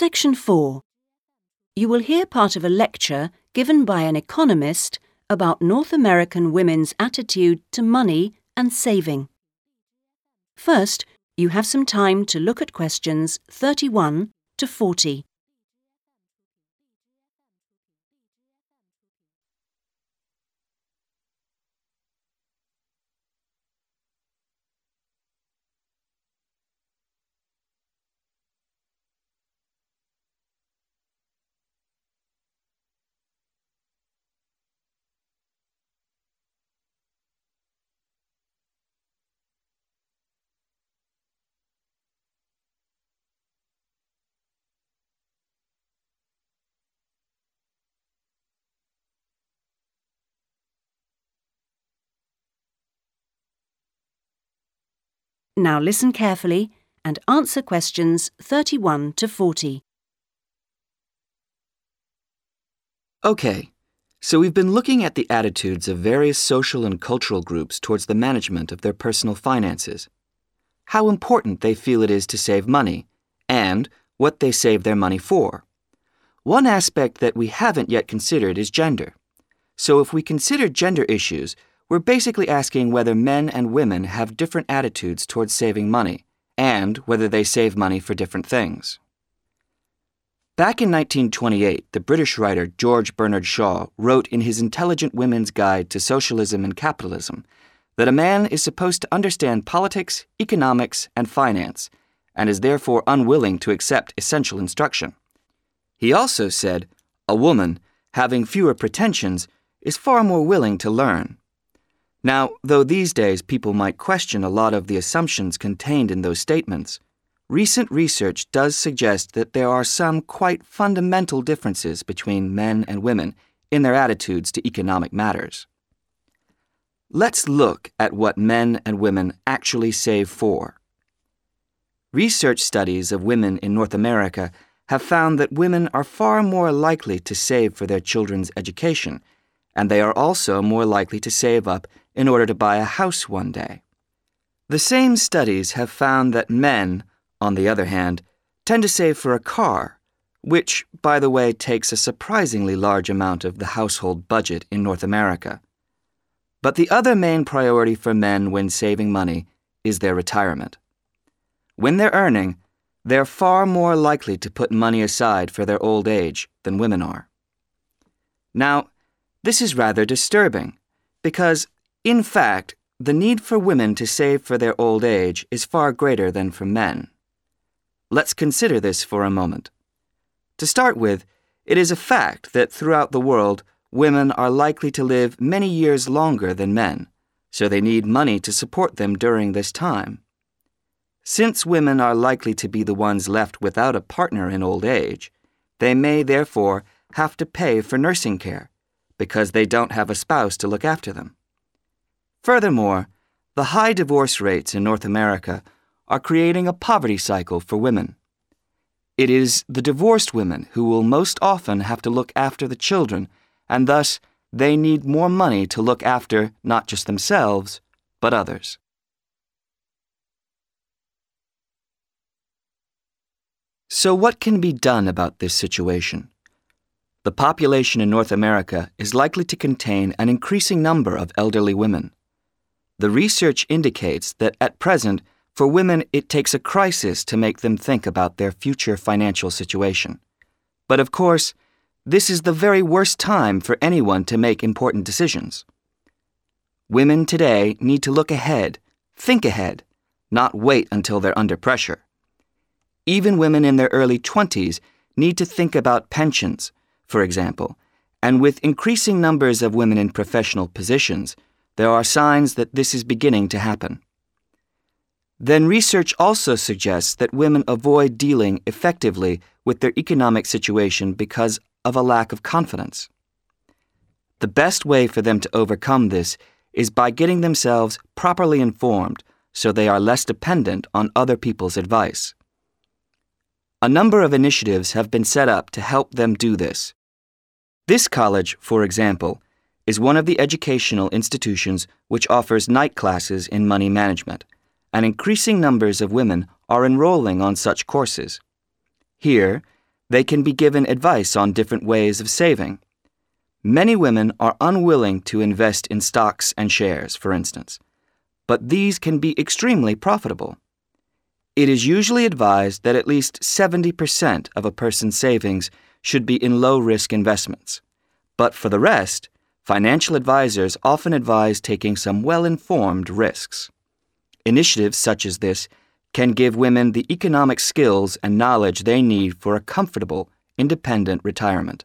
Section 4. You will hear part of a lecture given by an economist about North American women's attitude to money and saving. First, you have some time to look at questions 31 to 40. Now listen carefully and answer questions 31 to 40. Okay, so we've been looking at the attitudes of various social and cultural groups towards the management of their personal finances, how important they feel it is to save money, and what they save their money for. One aspect that we haven't yet considered is gender. So if we consider gender issues, we're basically asking whether men and women have different attitudes towards saving money, and whether they save money for different things. Back in 1928, the British writer George Bernard Shaw wrote in his Intelligent Women's Guide to Socialism and Capitalism that a man is supposed to understand politics, economics, and finance, and is therefore unwilling to accept essential instruction. He also said, a woman, having fewer pretensions, is far more willing to learn. Now, though these days people might question a lot of the assumptions contained in those statements, recent research does suggest that there are some quite fundamental differences between men and women in their attitudes to economic matters. Let's look at what men and women actually save for. Research studies of women in North America have found that women are far more likely to save for their children's education, and they are also more likely to save up in order to buy a house one day. The same studies have found that men, on the other hand, tend to save for a car, which, by the way, takes a surprisingly large amount of the household budget in North America. But the other main priority for men when saving money is their retirement. When they're earning, they're far more likely to put money aside for their old age than women are. Now, this is rather disturbing because in fact, the need for women to save for their old age is far greater than for men. Let's consider this for a moment. To start with, it is a fact that throughout the world, women are likely to live many years longer than men, so they need money to support them during this time. Since women are likely to be the ones left without a partner in old age, they may therefore have to pay for nursing care because they don't have a spouse to look after them. Furthermore, the high divorce rates in North America are creating a poverty cycle for women. It is the divorced women who will most often have to look after the children, and thus they need more money to look after not just themselves, but others. So, what can be done about this situation? The population in North America is likely to contain an increasing number of elderly women. The research indicates that at present, for women, it takes a crisis to make them think about their future financial situation. But of course, this is the very worst time for anyone to make important decisions. Women today need to look ahead, think ahead, not wait until they're under pressure. Even women in their early 20s need to think about pensions, for example, and with increasing numbers of women in professional positions, there are signs that this is beginning to happen. Then research also suggests that women avoid dealing effectively with their economic situation because of a lack of confidence. The best way for them to overcome this is by getting themselves properly informed so they are less dependent on other people's advice. A number of initiatives have been set up to help them do this. This college, for example, is one of the educational institutions which offers night classes in money management, and increasing numbers of women are enrolling on such courses. Here, They can be given advice on different ways of saving. Many women are unwilling to invest in stocks and shares, for instance, but these can be extremely profitable. It is usually advised that at least 70% of a person's savings should be in low risk investments. But for the rest, financial advisors often advise taking some well informed risks. Initiatives such as this can give women the economic skills and knowledge they need for a comfortable, independent retirement.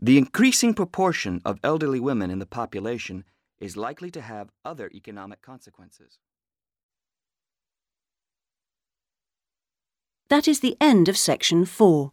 The increasing proportion of elderly women in the population is likely to have other economic consequences. That is the end of section 4.